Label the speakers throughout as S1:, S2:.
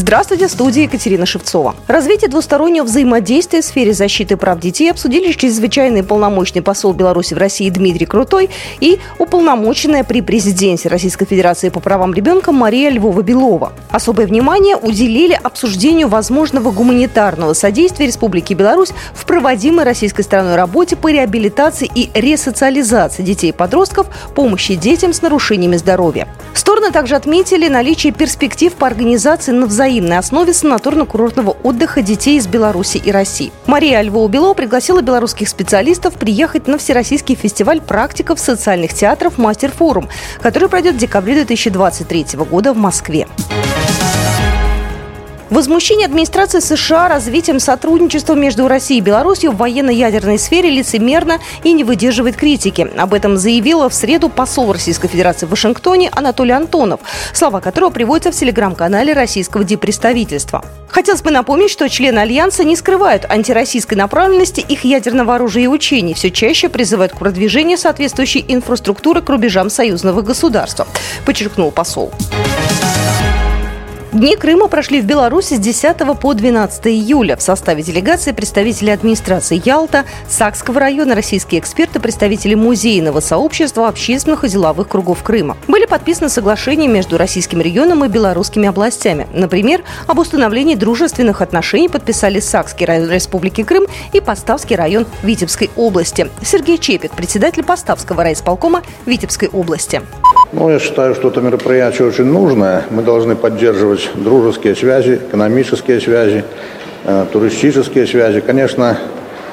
S1: Здравствуйте, в студии Екатерина Шевцова. Развитие двустороннего взаимодействия в сфере защиты прав детей обсудили чрезвычайный полномочный посол Беларуси в России Дмитрий Крутой и уполномоченная при президенте Российской Федерации по правам ребенка Мария Львова-Белова. Особое внимание уделили обсуждению возможного гуманитарного содействия Республики Беларусь в проводимой российской стороной работе по реабилитации и ресоциализации детей и подростков, помощи детям с нарушениями здоровья. Стороны также отметили наличие перспектив по организации на взаимодействие взаимной основе санаторно-курортного отдыха детей из Беларуси и России. Мария Львова-Белова пригласила белорусских специалистов приехать на Всероссийский фестиваль практиков социальных театров «Мастер-форум», который пройдет в декабре 2023 года в Москве. Возмущение администрации США развитием сотрудничества между Россией и Беларусью в военно-ядерной сфере лицемерно и не выдерживает критики. Об этом заявила в среду посол Российской Федерации в Вашингтоне Анатолий Антонов, слова которого приводятся в телеграм-канале российского диппредставительства. Хотелось бы напомнить, что члены Альянса не скрывают антироссийской направленности их ядерного оружия и учений, все чаще призывают к продвижению соответствующей инфраструктуры к рубежам союзного государства, подчеркнул посол. Дни Крыма прошли в Беларуси с 10 по 12 июля. В составе делегации представители администрации Ялта, Сакского района, российские эксперты, представители музейного сообщества, общественных и деловых кругов Крыма. Были подписаны соглашения между российским регионом и белорусскими областями. Например, об установлении дружественных отношений подписали Сакский район Республики Крым и Поставский район Витебской области. Сергей Чепик, председатель Поставского райисполкома Витебской области.
S2: Ну, я считаю, что это мероприятие очень нужное. Мы должны поддерживать дружеские связи, экономические связи, э, туристические связи. Конечно,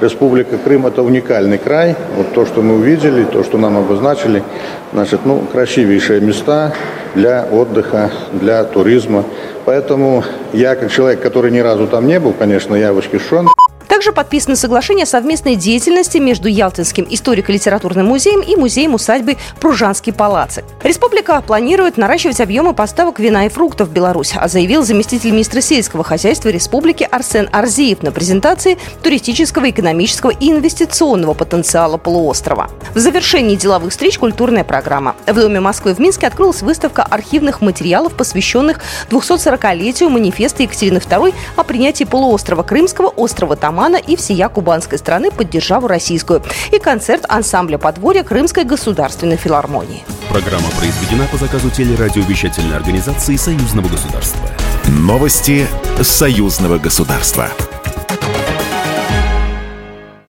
S2: Республика Крым – это уникальный край. Вот то, что мы увидели, то, что нам обозначили, значит, ну, красивейшие места для отдыха, для туризма. Поэтому я, как человек, который ни разу там не был, конечно, я восхищен.
S1: Также подписано соглашение о совместной деятельности между Ялтинским историко-литературным музеем и музеем усадьбы Пружанский палацик. Республика планирует наращивать объемы поставок вина и фруктов в Беларусь, а заявил заместитель министра сельского хозяйства республики Арсен Арзиев на презентации туристического, экономического и инвестиционного потенциала полуострова. В завершении деловых встреч культурная программа. В Доме Москвы в Минске открылась выставка архивных материалов, посвященных 240-летию манифеста Екатерины II о принятии полуострова Крымского, острова Тамара Романа и всея кубанской страны под державу российскую. И концерт ансамбля подворья Крымской государственной филармонии.
S3: Программа произведена по заказу телерадиовещательной организации Союзного государства. Новости Союзного государства.